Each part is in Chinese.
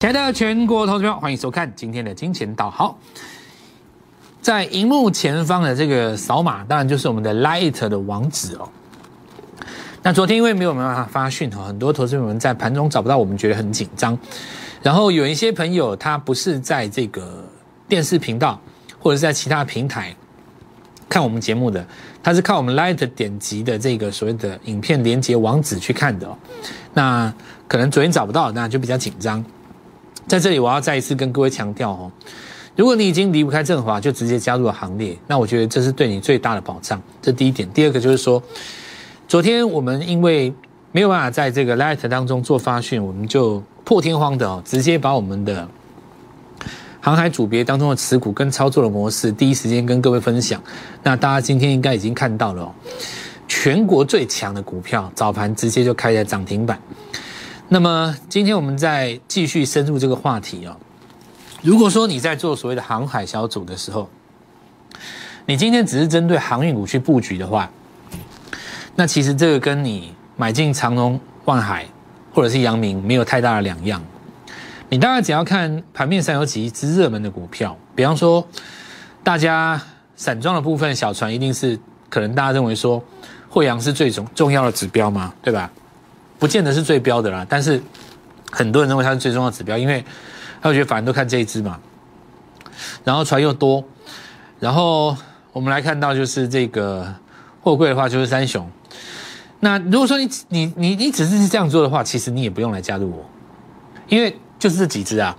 亲爱的全国投资者，欢迎收看今天的金钱道。好，在荧幕前方的这个扫码，当然就是我们的 Light 的网址哦。那昨天因为没有办法发讯哈，很多投资者们在盘中找不到我们，觉得很紧张。然后有一些朋友他不是在这个电视频道或者是在其他平台看我们节目的，他是靠我们 Light 点击的这个所谓的影片连接网址去看的哦。那可能昨天找不到，那就比较紧张。在这里，我要再一次跟各位强调哦，如果你已经离不开振华，就直接加入了行列，那我觉得这是对你最大的保障。这第一点，第二个就是说，昨天我们因为没有办法在这个 Light 当中做发讯，我们就破天荒的哦，直接把我们的航海组别当中的持股跟操作的模式，第一时间跟各位分享。那大家今天应该已经看到了哦，全国最强的股票早盘直接就开在涨停板。那么今天我们再继续深入这个话题啊。如果说你在做所谓的航海小组的时候，你今天只是针对航运股去布局的话，那其实这个跟你买进长隆、万海或者是阳明没有太大的两样。你大概只要看盘面上有几只热门的股票，比方说大家散装的部分，小船一定是可能大家认为说惠阳是最重重要的指标嘛，对吧？不见得是最标的啦，但是很多人认为它是最重要的指标，因为他觉得反正都看这一支嘛。然后船又多，然后我们来看到就是这个货柜的话就是三雄。那如果说你你你你只是这样做的话，其实你也不用来加入我，因为就是这几只啊，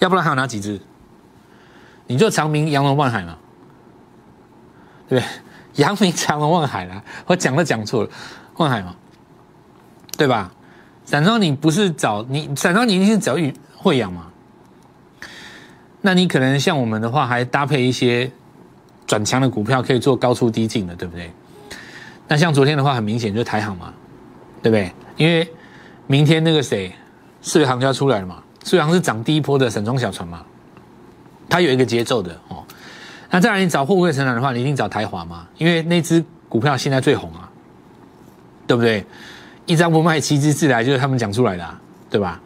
要不然还有哪几只？你就长明、阳龙、万海嘛，对不对？阳明、长隆、万海啦，我讲都讲错了，万海嘛。对吧？散装你不是找你散装你一定是找与会养嘛？那你可能像我们的话，还搭配一些转强的股票，可以做高出低进的，对不对？那像昨天的话，很明显就是台航嘛，对不对？因为明天那个谁，四月航就要出来了嘛，四维航是涨第一波的散装小船嘛，它有一个节奏的哦。那再来你找货柜成长的话，你一定找台华嘛，因为那只股票现在最红啊，对不对？一张不卖，七只自来，就是他们讲出来的，对吧？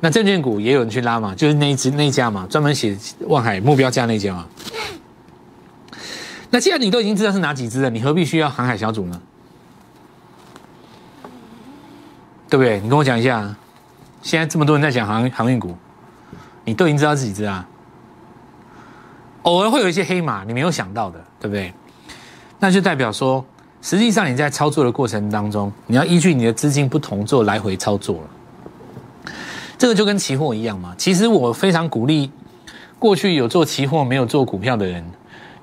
那证券股也有人去拉嘛，就是那一只那一家嘛，专门写望海目标价那家嘛。那既然你都已经知道是哪几只了，你何必需要航海小组呢？对不对？你跟我讲一下，现在这么多人在讲航航运股，你都已经知道是几只啊？偶尔会有一些黑马，你没有想到的，对不对？那就代表说。实际上你在操作的过程当中，你要依据你的资金不同做来回操作了。这个就跟期货一样嘛。其实我非常鼓励过去有做期货没有做股票的人，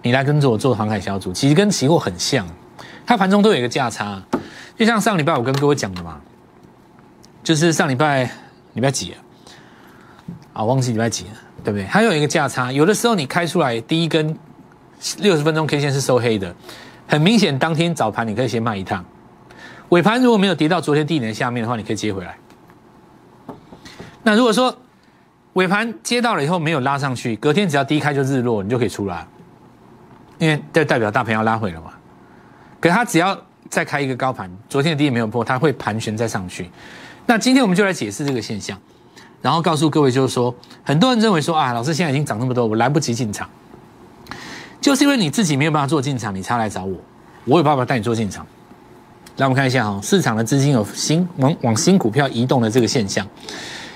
你来跟着我做航海小组，其实跟期货很像，它盘中都有一个价差。就像上礼拜我跟各位讲的嘛，就是上礼拜礼拜几啊？啊，忘记礼拜几了，对不对？它有一个价差，有的时候你开出来第一根六十分钟 K 线是收黑的。很明显，当天早盘你可以先卖一趟，尾盘如果没有跌到昨天低点下面的话，你可以接回来。那如果说尾盘接到了以后没有拉上去，隔天只要低开就日落，你就可以出来，因为这代表大盘要拉回了嘛。可它只要再开一个高盘，昨天的低点没有破，它会盘旋再上去。那今天我们就来解释这个现象，然后告诉各位就是说，很多人认为说啊，老师现在已经涨那么多，我来不及进场。就是因为你自己没有办法做进场，你才来找我，我有办法带你做进场。来，我们看一下哈，市场的资金有新往往新股票移动的这个现象，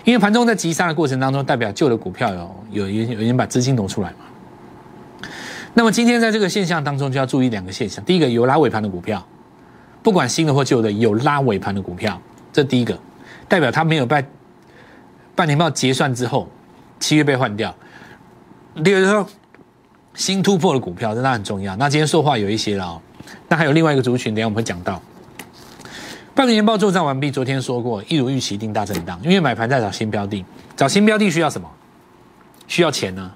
因为盘中在急杀的过程当中，代表旧的股票有有有有人把资金挪出来嘛。那么今天在这个现象当中，就要注意两个现象：第一个，有拉尾盘的股票，不管新的或旧的，有拉尾盘的股票，这第一个，代表它没有在半年报结算之后，七月被换掉。第二个。新突破的股票，真的很重要。那今天说话有一些了哦。那还有另外一个族群，等下我们会讲到。半年报作战完毕，昨天说过，一如预期一定大震荡，因为买盘在找新标的，找新标的需要什么？需要钱呢，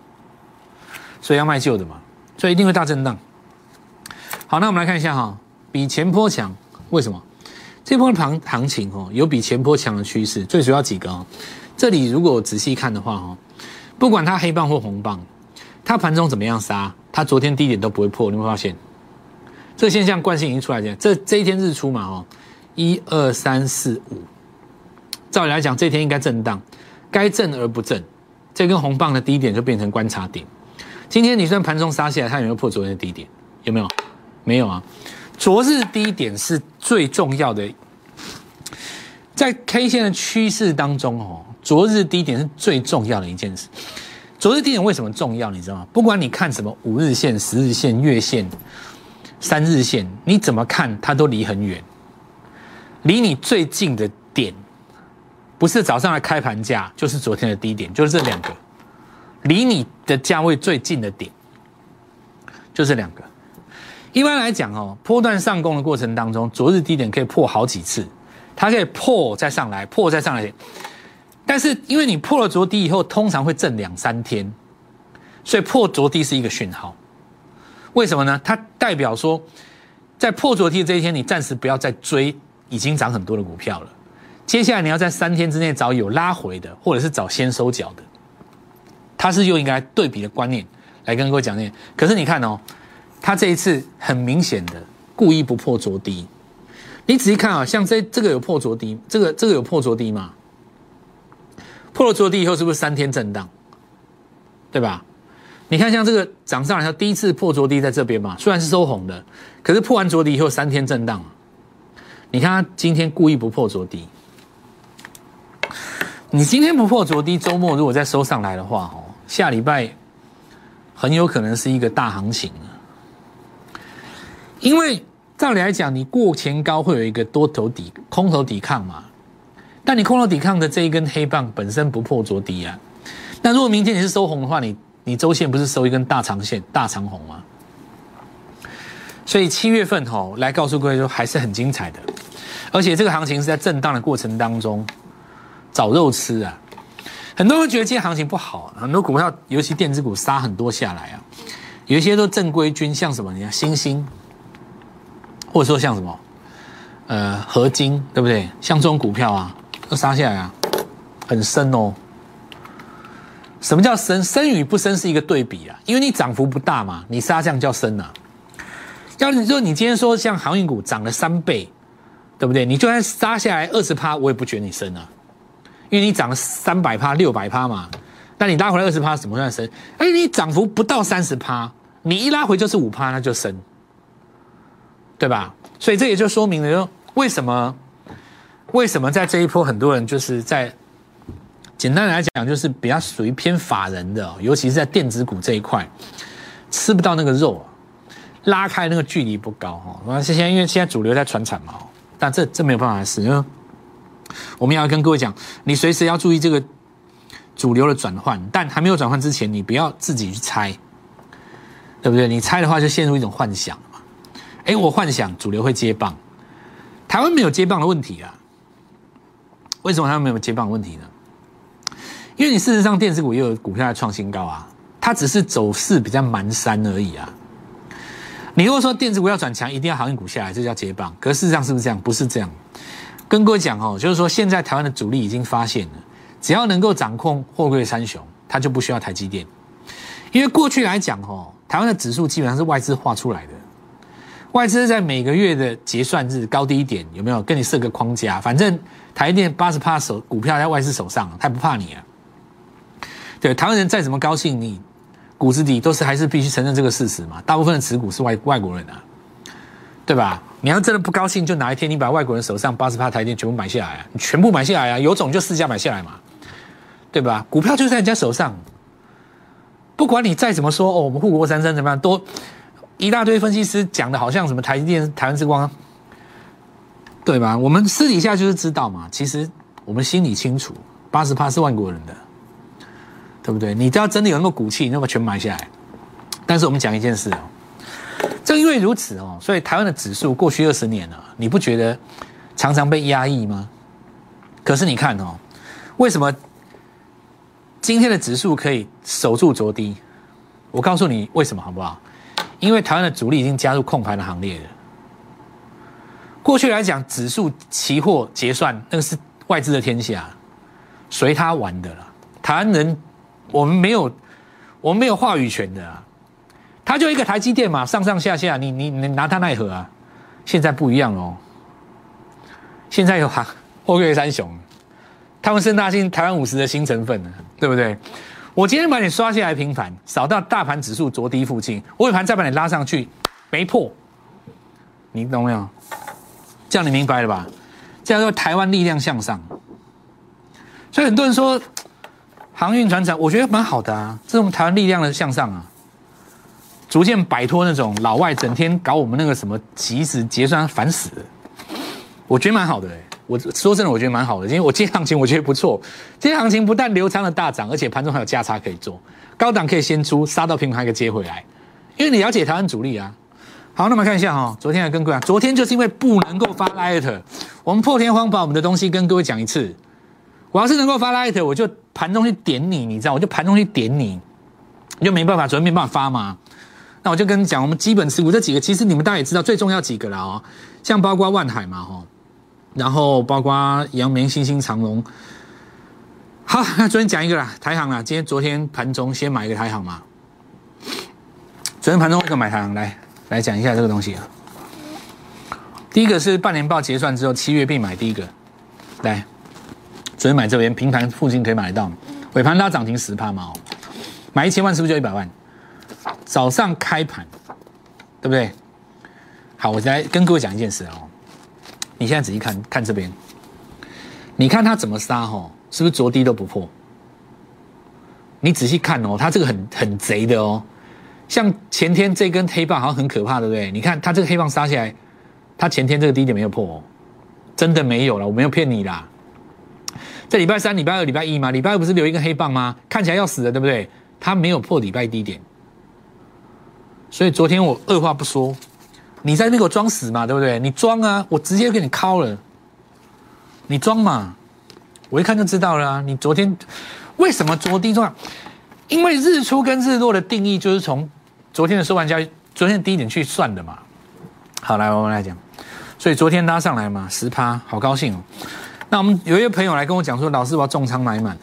所以要卖旧的嘛，所以一定会大震荡。好，那我们来看一下哈，比前坡强，为什么？这波行行情哦，有比前波强的趋势，最主要几个哦。这里如果仔细看的话哈，不管它黑棒或红棒。它盘中怎么样杀？它昨天低点都不会破，你会发现这个现象惯性已经出来。这这一天日出嘛，哦，一二三四五，照理来讲，这天应该震荡，该震而不震，这根红棒的低点就变成观察点。今天你算盘中杀下来，它有没有破昨天的低点？有没有？没有啊。昨日低点是最重要的，在 K 线的趋势当中哦，昨日低点是最重要的一件事。昨日低点为什么重要？你知道吗？不管你看什么五日线、十日线、月线、三日线，你怎么看它都离很远。离你最近的点，不是早上的开盘价，就是昨天的低点，就是这两个。离你的价位最近的点，就这两个。一般来讲哦，波段上攻的过程当中，昨日低点可以破好几次，它可以破再上来，破再上来。但是因为你破了昨低以后，通常会震两三天，所以破昨低是一个讯号。为什么呢？它代表说，在破昨低这一天，你暂时不要再追已经涨很多的股票了。接下来你要在三天之内找有拉回的，或者是找先收脚的。它是用一个对比的观念来跟各位讲那，可是你看哦，它这一次很明显的故意不破昨低。你仔细看啊，像这这个有破昨低，这个这个有破昨低吗？破了昨低以后，是不是三天震荡？对吧？你看，像这个涨上来，它第一次破昨低在这边嘛，虽然是收红的，可是破完昨低以后三天震荡。你看它今天故意不破昨低，你今天不破昨低，周末如果再收上来的话，哦，下礼拜很有可能是一个大行情因为照理来讲，你过前高会有一个多头抵空头抵抗嘛。但你空头抵抗的这一根黑棒本身不破昨低啊，那如果明天你是收红的话，你你周线不是收一根大长线大长红吗？所以七月份吼来告诉各位说还是很精彩的，而且这个行情是在震荡的过程当中找肉吃啊。很多人觉得今天行情不好，很多股票尤其电子股杀很多下来啊，有一些都正规军，像什么你看星星，或者说像什么呃合金，对不对？像这种股票啊。都杀下来啊，很深哦。什么叫深？深与不深是一个对比啊，因为你涨幅不大嘛，你杀这样叫深啊。要你说你今天说像航运股涨了三倍，对不对？你就算杀下来二十趴，我也不觉得你深啊，因为你涨了三百趴、六百趴嘛。那你拉回来二十趴，怎么算深？哎，你涨幅不到三十趴，你一拉回就是五趴，那就深，对吧？所以这也就说明了，为什么？为什么在这一波很多人就是在简单来讲就是比较属于偏法人的，尤其是在电子股这一块吃不到那个肉，拉开那个距离不高哈。那现在因为现在主流在传产嘛，但这这没有办法的事，因为我们要跟各位讲，你随时要注意这个主流的转换，但还没有转换之前，你不要自己去猜，对不对？你猜的话就陷入一种幻想嘛。哎，我幻想主流会接棒，台湾没有接棒的问题啊。为什么他没有接棒问题呢？因为你事实上电子股也有股票在创新高啊，它只是走势比较蹒跚而已啊。你如果说电子股要转强，一定要航运股下来，这叫接棒。可事实上是不是这样？不是这样。跟各位讲哦，就是说现在台湾的主力已经发现了，只要能够掌控货柜三雄，它就不需要台积电。因为过去来讲哦，台湾的指数基本上是外资画出来的，外资在每个月的结算日高低点有没有跟你设个框架？反正。台电八十趴手股票在外资手上，他不怕你啊。对，台湾人再怎么高兴，你骨子里都是还是必须承认这个事实嘛。大部分的持股是外外国人啊，对吧？你要真的不高兴，就哪一天你把外国人手上八十趴台电全部买下来啊，你全部买下来啊，有种就市价买下来嘛，对吧？股票就在人家手上，不管你再怎么说哦，我们护国三山怎么样，都一大堆分析师讲的好像什么台积电、台湾之光。对吧？我们私底下就是知道嘛，其实我们心里清楚，八十趴是外国人的，对不对？你只要真的有那么骨气，你那么全买下来。但是我们讲一件事哦，正因为如此哦，所以台湾的指数过去二十年了，你不觉得常常被压抑吗？可是你看哦，为什么今天的指数可以守住着低？我告诉你为什么好不好？因为台湾的主力已经加入控盘的行列了。过去来讲，指数期货结算那个是外资的天下，随他玩的了。台湾人，我们没有，我们没有话语权的啊。他就一个台积电嘛，上上下下，你你你拿他奈何啊？现在不一样哦，现在有哈货柜三雄，他们盛大信台湾五十的新成分呢，对不对？我今天把你刷下来平盘，扫到大盘指数着低附近，尾盘再把你拉上去，没破，你懂没有？这样你明白了吧？这样叫台湾力量向上。所以很多人说航运船长，我觉得蛮好的啊，这种台湾力量的向上啊，逐渐摆脱那种老外整天搞我们那个什么即时结算烦死了，我觉得蛮好的。我说真的，我觉得蛮好的，因为我今天行情我觉得不错。今天行情不但流仓的大涨，而且盘中还有价差可以做，高档可以先出，杀到平盘可以接回来。因为你了解台湾主力啊。好，那么看一下哈，昨天的跟各位，昨天就是因为不能够发 light，我们破天荒把我们的东西跟各位讲一次。我要是能够发 light，我就盘中去点你，你知道，我就盘中去点你，你就没办法，昨天没办法发嘛。那我就跟你讲，我们基本持股这几个，其实你们大家也知道，最重要几个了哦，像包括万海嘛，哈。然后包括阳明、星星、长隆，好，那昨天讲一个啦，台行啦，今天昨天盘中先买一个台行嘛。昨天盘中为什么买台行？来来讲一下这个东西啊。第一个是半年报结算之后，七月必买第一个。来，昨天买这边平盘附近可以买得到，尾盘拉涨停十帕嘛哦，买一千万是不是就一百万？早上开盘，对不对？好，我来跟各位讲一件事哦。你现在仔细看看这边，你看它怎么杀哈？是不是着低都不破？你仔细看哦，它这个很很贼的哦。像前天这根黑棒好像很可怕，对不对？你看它这个黑棒杀下来，它前天这个低点没有破，哦，真的没有了，我没有骗你啦。在礼拜三、礼拜二、礼拜一嘛，礼拜二不是留一根黑棒吗？看起来要死了，对不对？它没有破礼拜低点，所以昨天我二话不说。你在那边给我装死嘛，对不对？你装啊，我直接给你敲了。你装嘛，我一看就知道了。你昨天为什么着低重因为日出跟日落的定义就是从昨天的收盘价、昨天的低点去算的嘛。好，来我们来讲。所以昨天拉上来嘛，十趴，好高兴哦。那我们有一位朋友来跟我讲说，老师我要重仓买满了。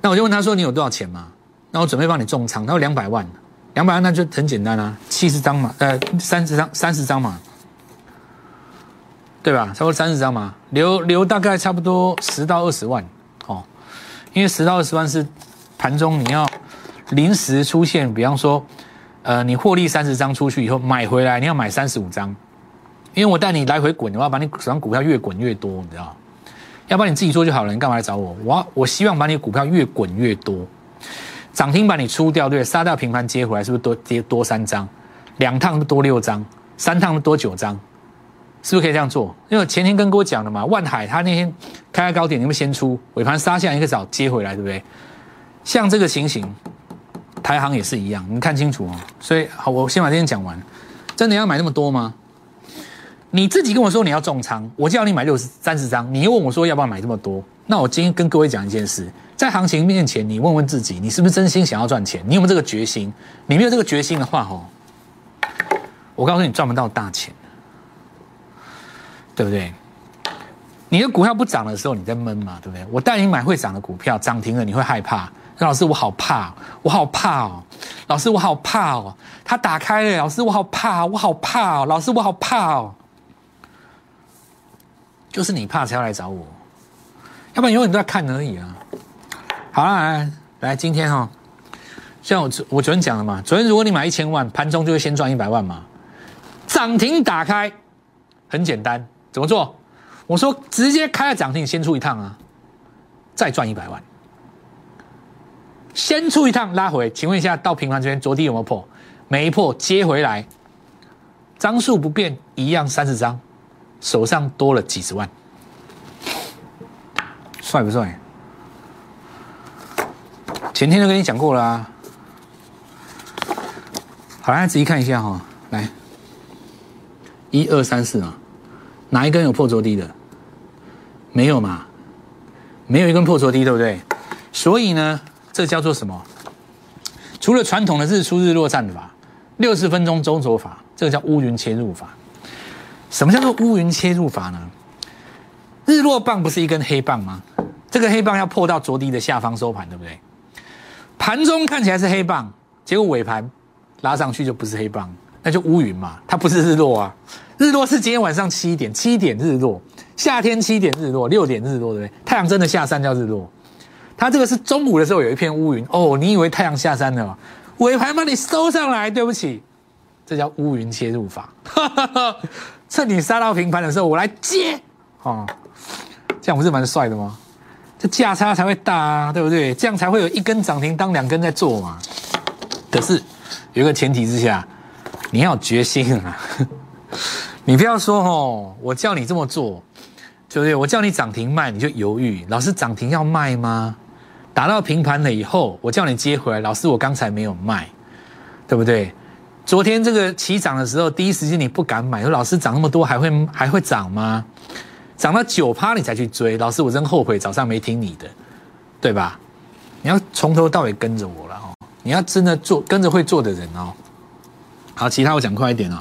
那我就问他说，你有多少钱嘛？那我准备帮你重仓，他说两百万。两百万那就很简单啊，七十张嘛，呃，三十张，三十张嘛，对吧？差不多三十张嘛，留留大概差不多十到二十万哦，因为十到二十万是盘中你要临时出现，比方说，呃，你获利三十张出去以后买回来，你要买三十五张，因为我带你来回滚，我要把你手上股票越滚越多，你知道要不然你自己做就好了，你干嘛来找我？我我希望把你股票越滚越多。涨停板你出掉，对杀掉平盘接回来，是不是多跌多三张？两趟多六张，三趟多九张，是不是可以这样做？因为前天跟哥讲了嘛，万海他那天开在高点，你们先出，尾盘杀下一个早接回来，对不对？像这个情形，台行也是一样，你看清楚哦。所以好，我先把这件讲完。真的要买那么多吗？你自己跟我说你要重仓，我叫你买六十三十张，你又问我说要不要买这么多？那我今天跟各位讲一件事。在行情面前，你问问自己，你是不是真心想要赚钱？你有没有这个决心？你没有这个决心的话，哦，我告诉你，赚不到大钱，对不对？你的股票不涨的时候，你在闷嘛，对不对？我带你买会涨的股票，涨停了你会害怕。老师，我好怕，我好怕哦！老师，我好怕哦！它打开了，老师，我好怕，我好怕哦！老师，我好怕哦！就是你怕才要来找我，要不然永远都在看而已啊。好了，来来，今天哈，像我昨我昨天讲了嘛，昨天如果你买一千万，盘中就会先赚一百万嘛。涨停打开，很简单，怎么做？我说直接开了涨停，先出一趟啊，再赚一百万。先出一趟拉回，请问一下，到平盘这边，昨天有没有破？没破，接回来，张数不变，一样三十张，手上多了几十万，帅不帅？前天就跟你讲过了啊，好，来仔细看一下哈，来，一二三四啊，哪一根有破着低的？没有嘛？没有一根破着低，对不对？所以呢，这叫做什么？除了传统的日出日落战法、六十分钟周走法，这个叫乌云切入法。什么叫做乌云切入法呢？日落棒不是一根黑棒吗？这个黑棒要破到着低的下方收盘，对不对？盘中看起来是黑棒，结果尾盘拉上去就不是黑棒，那就乌云嘛，它不是日落啊。日落是今天晚上七点，七点日落，夏天七点日落，六点日落，对不对？太阳真的下山叫日落。它这个是中午的时候有一片乌云哦，你以为太阳下山了吗？尾盘把你收上来，对不起，这叫乌云切入法。趁你杀到平盘的时候，我来接，哦，这样不是蛮帅的吗？这价差才会大啊，对不对？这样才会有一根涨停当两根在做嘛。可是有一个前提之下，你要决心啊！你不要说哦，我叫你这么做，对不对？我叫你涨停卖，你就犹豫。老师涨停要卖吗？打到平盘了以后，我叫你接回来。老师，我刚才没有卖，对不对？昨天这个起涨的时候，第一时间你不敢买，说老师涨那么多还会还会涨吗？涨到九趴你才去追，老师我真后悔早上没听你的，对吧？你要从头到尾跟着我了哦，你要真的做跟着会做的人哦。好，其他我讲快一点哦。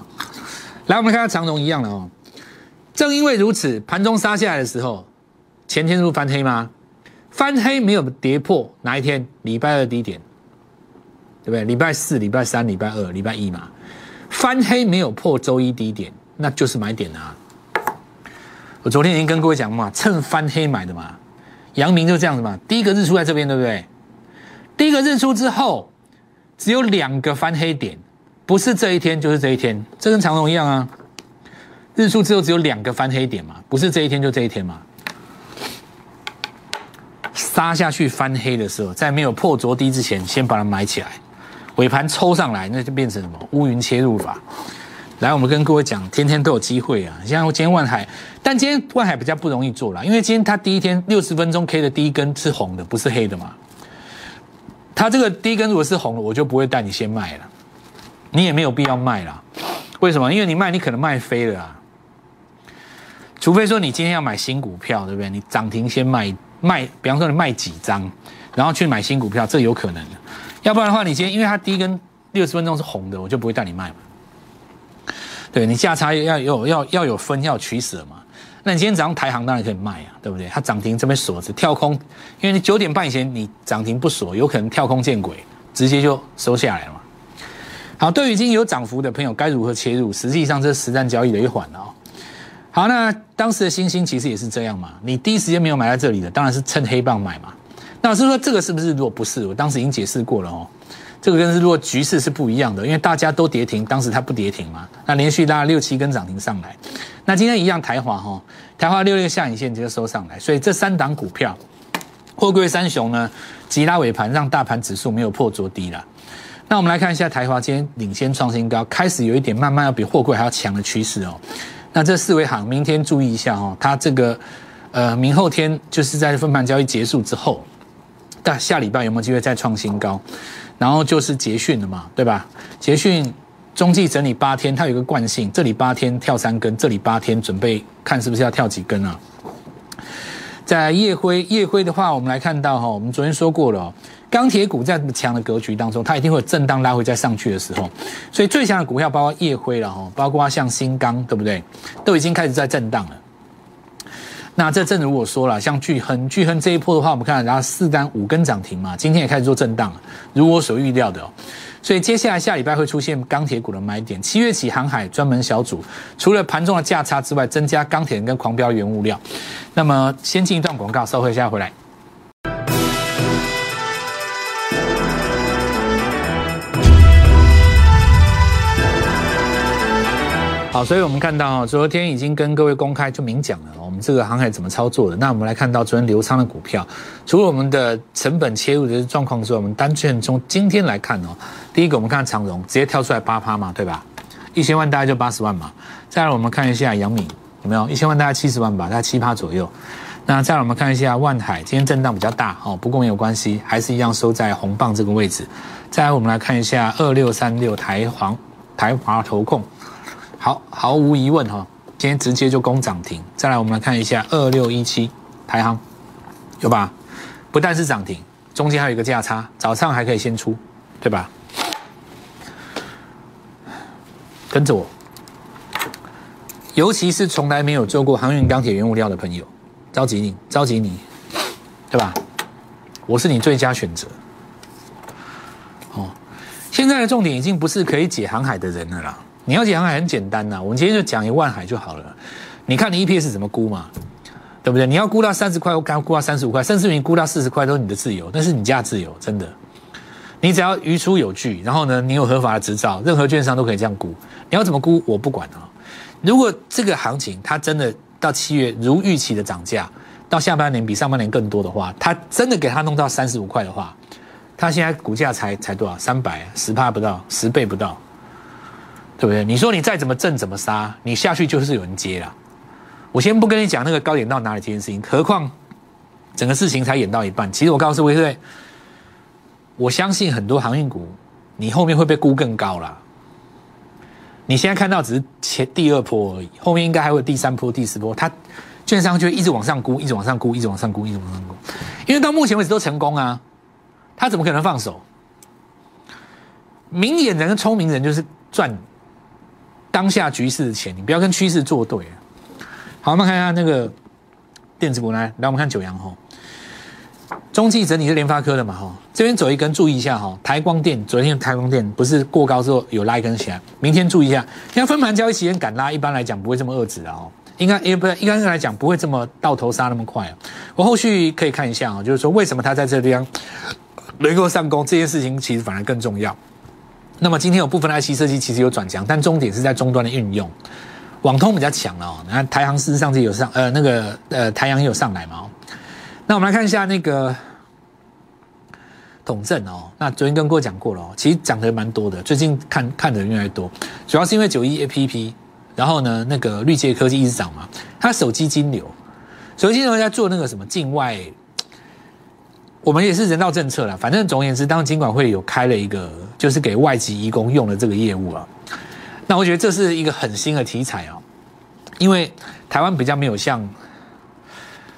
来，我们看下长荣一样的哦。正因为如此，盘中杀下来的时候，前天是不翻黑吗？翻黑没有跌破哪一天？礼拜二低点，对不对？礼拜四、礼拜三、礼拜二、礼拜一嘛，翻黑没有破周一低点，那就是买点啊。我昨天已经跟各位讲嘛，趁翻黑买的嘛，阳明就这样子嘛。第一个日出在这边，对不对？第一个日出之后，只有两个翻黑点，不是这一天就是这一天，这跟长荣一样啊。日出之后只有两个翻黑点嘛，不是这一天就这一天嘛。杀下去翻黑的时候，在没有破昨低之前，先把它买起来，尾盘抽上来，那就变成什么乌云切入法。来，我们跟各位讲，天天都有机会啊！像今天万海，但今天万海比较不容易做了，因为今天它第一天六十分钟 K 的第一根是红的，不是黑的嘛。它这个第一根如果是红的，我就不会带你先卖了，你也没有必要卖了。为什么？因为你卖，你可能卖飞了啊。除非说你今天要买新股票，对不对？你涨停先卖卖，比方说你卖几张，然后去买新股票，这有可能的。要不然的话，你今天因为它第一根六十分钟是红的，我就不会带你卖嘛。对你价差要有要要有分要取舍嘛？那你今天早上台行当然可以卖啊，对不对？它涨停这边锁着跳空，因为你九点半以前你涨停不锁，有可能跳空见鬼，直接就收下来了嘛。好，对于已经有涨幅的朋友，该如何切入？实际上这是实战交易的一环哦。好，那当时的星星其实也是这样嘛。你第一时间没有买在这里的，当然是趁黑棒买嘛。老师说这个是不是？如果不是，我当时已经解释过了哦。这个跟是如果局势是不一样的，因为大家都跌停，当时它不跌停嘛，那连续拉六七根涨停上来，那今天一样台华哈，台华六六下影线直接收上来，所以这三档股票，货柜三雄呢急拉尾盘，让大盘指数没有破昨低了。那我们来看一下台华今天领先创新高，开始有一点慢慢要比货柜还要强的趋势哦。那这四维行明天注意一下哦，它这个呃明后天就是在分盘交易结束之后，但下礼拜有没有机会再创新高？然后就是捷讯了嘛，对吧？捷讯中继整理八天，它有一个惯性，这里八天跳三根，这里八天准备看是不是要跳几根啊？在夜辉，夜辉的话，我们来看到哈，我们昨天说过了，钢铁股在这么强的格局当中，它一定会有震荡拉回再上去的时候，所以最强的股票包括夜辉了哈，包括像新钢，对不对？都已经开始在震荡了。那这正如我说了，像巨亨，巨亨这一波的话，我们看，然后四单五根涨停嘛，今天也开始做震荡了，如我所预料的哦。所以接下来下礼拜会出现钢铁股的买点。七月起，航海专门小组除了盘中的价差之外，增加钢铁跟狂飙原物料。那么先进一段广告，稍后一下回来。好，所以我们看到昨天已经跟各位公开就明讲了，我们这个航海怎么操作的。那我们来看到昨天流仓的股票，除了我们的成本切入的状况之外，我们单券从今天来看哦，第一个我们看长荣直接跳出来八趴嘛，对吧？一千万大概就八十万嘛。再来我们看一下阳明有没有一千万大概七十万吧，大概七趴左右。那再来我们看一下万海，今天震荡比较大哦，不过没有关系，还是一样收在红棒这个位置。再来我们来看一下二六三六台黄台华投控。好，毫无疑问哈，今天直接就攻涨停。再来，我们来看一下二六一七台行，有吧？不但是涨停，中间还有一个价差，早上还可以先出，对吧？跟着我，尤其是从来没有做过航运、钢铁、原物料的朋友，着急你，着急你，对吧？我是你最佳选择。哦，现在的重点已经不是可以解航海的人了啦。你要讲海很简单呐，我们今天就讲一万海就好了。你看你 EPS 怎么估嘛，对不对？你要估到三十块，我刚估到三十五块，甚至你估到四十块都是你的自由，那是你家自由，真的。你只要余出有据，然后呢，你有合法的执照，任何券商都可以这样估。你要怎么估，我不管啊。如果这个行情它真的到七月如预期的涨价，到下半年比上半年更多的话，它真的给它弄到三十五块的话，它现在股价才才多少？三百十帕不到，十倍不到，对不对？你说你再怎么挣怎么杀，你下去就是有人接了。我先不跟你讲那个高点到哪里这件事情，何况整个事情才演到一半。其实我告诉各位，我相信很多航运股，你后面会被估更高了。你现在看到只是前第二波而已，后面应该还会有第三波、第四波。它券商就一直往上估，一直往上估，一直往上估，一直往上估。因为到目前为止都成功啊，他怎么可能放手？明眼人跟聪明人就是赚当下局势的钱，你不要跟趋势作对。好，我们看一下那个电子股来，来我们看九阳哈，中继整理是联发科的嘛哈，这边走一根，注意一下哈，台光电昨天台光电不是过高之后有拉一根起来，明天注意一下，因为分盘交易时间敢拉，一般来讲不会这么遏制的哦，应该也不应该来讲不会这么到头杀那么快，我后续可以看一下啊，就是说为什么它在这地方能够上攻，这件事情其实反而更重要。那么今天有部分的 IC 设计其实有转强，但重点是在终端的运用。网通比较强了哦，那台航事实上是有上，呃，那个呃，台阳也有上来嘛。那我们来看一下那个统正哦，那昨天跟各位讲过了哦，其实涨得蛮多的，最近看看的人越来越多，主要是因为九一 APP，然后呢，那个绿界科技一直涨嘛，它手机金流，手机金流在做那个什么境外，我们也是人道政策了，反正总而言之，当金管会有开了一个，就是给外籍移工用的这个业务啊。那我觉得这是一个很新的题材哦，因为台湾比较没有像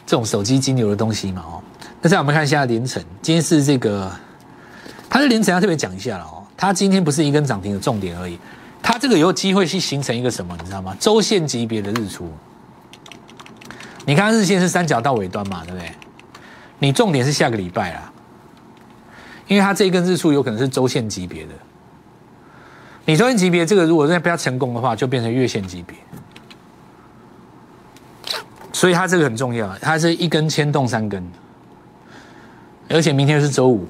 这种手机金流的东西嘛哦。那再我们看一下连城，今天是这个，它的连城要特别讲一下了哦。它今天不是一根涨停的重点而已，它这个有机会去形成一个什么，你知道吗？周线级别的日出。你看日线是三角到尾端嘛，对不对？你重点是下个礼拜啊，因为它这一根日出有可能是周线级别的。你周线级别这个，如果再不要成功的话，就变成月线级别。所以它这个很重要，它是一根牵动三根，而且明天是周五。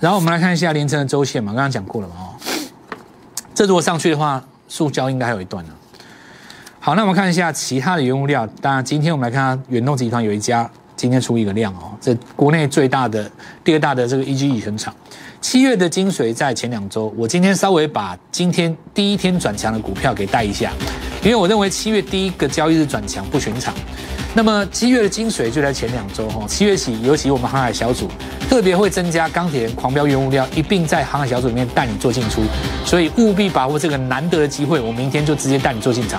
然后我们来看一下连成的周线嘛，刚刚讲过了嘛哦。这如果上去的话，塑胶应该还有一段呢。好，那我们看一下其他的原物料。当然，今天我们来看远东集团有一家今天出一个量哦，这国内最大的、第二大的这个 EG 乙醇厂。七月的精髓在前两周，我今天稍微把今天第一天转强的股票给带一下，因为我认为七月第一个交易日转强不寻常。那么七月的精髓就在前两周哈，七月起，尤其我们航海小组特别会增加钢铁、狂飙原物料，一并在航海小组里面带你做进出，所以务必把握这个难得的机会，我明天就直接带你做进场。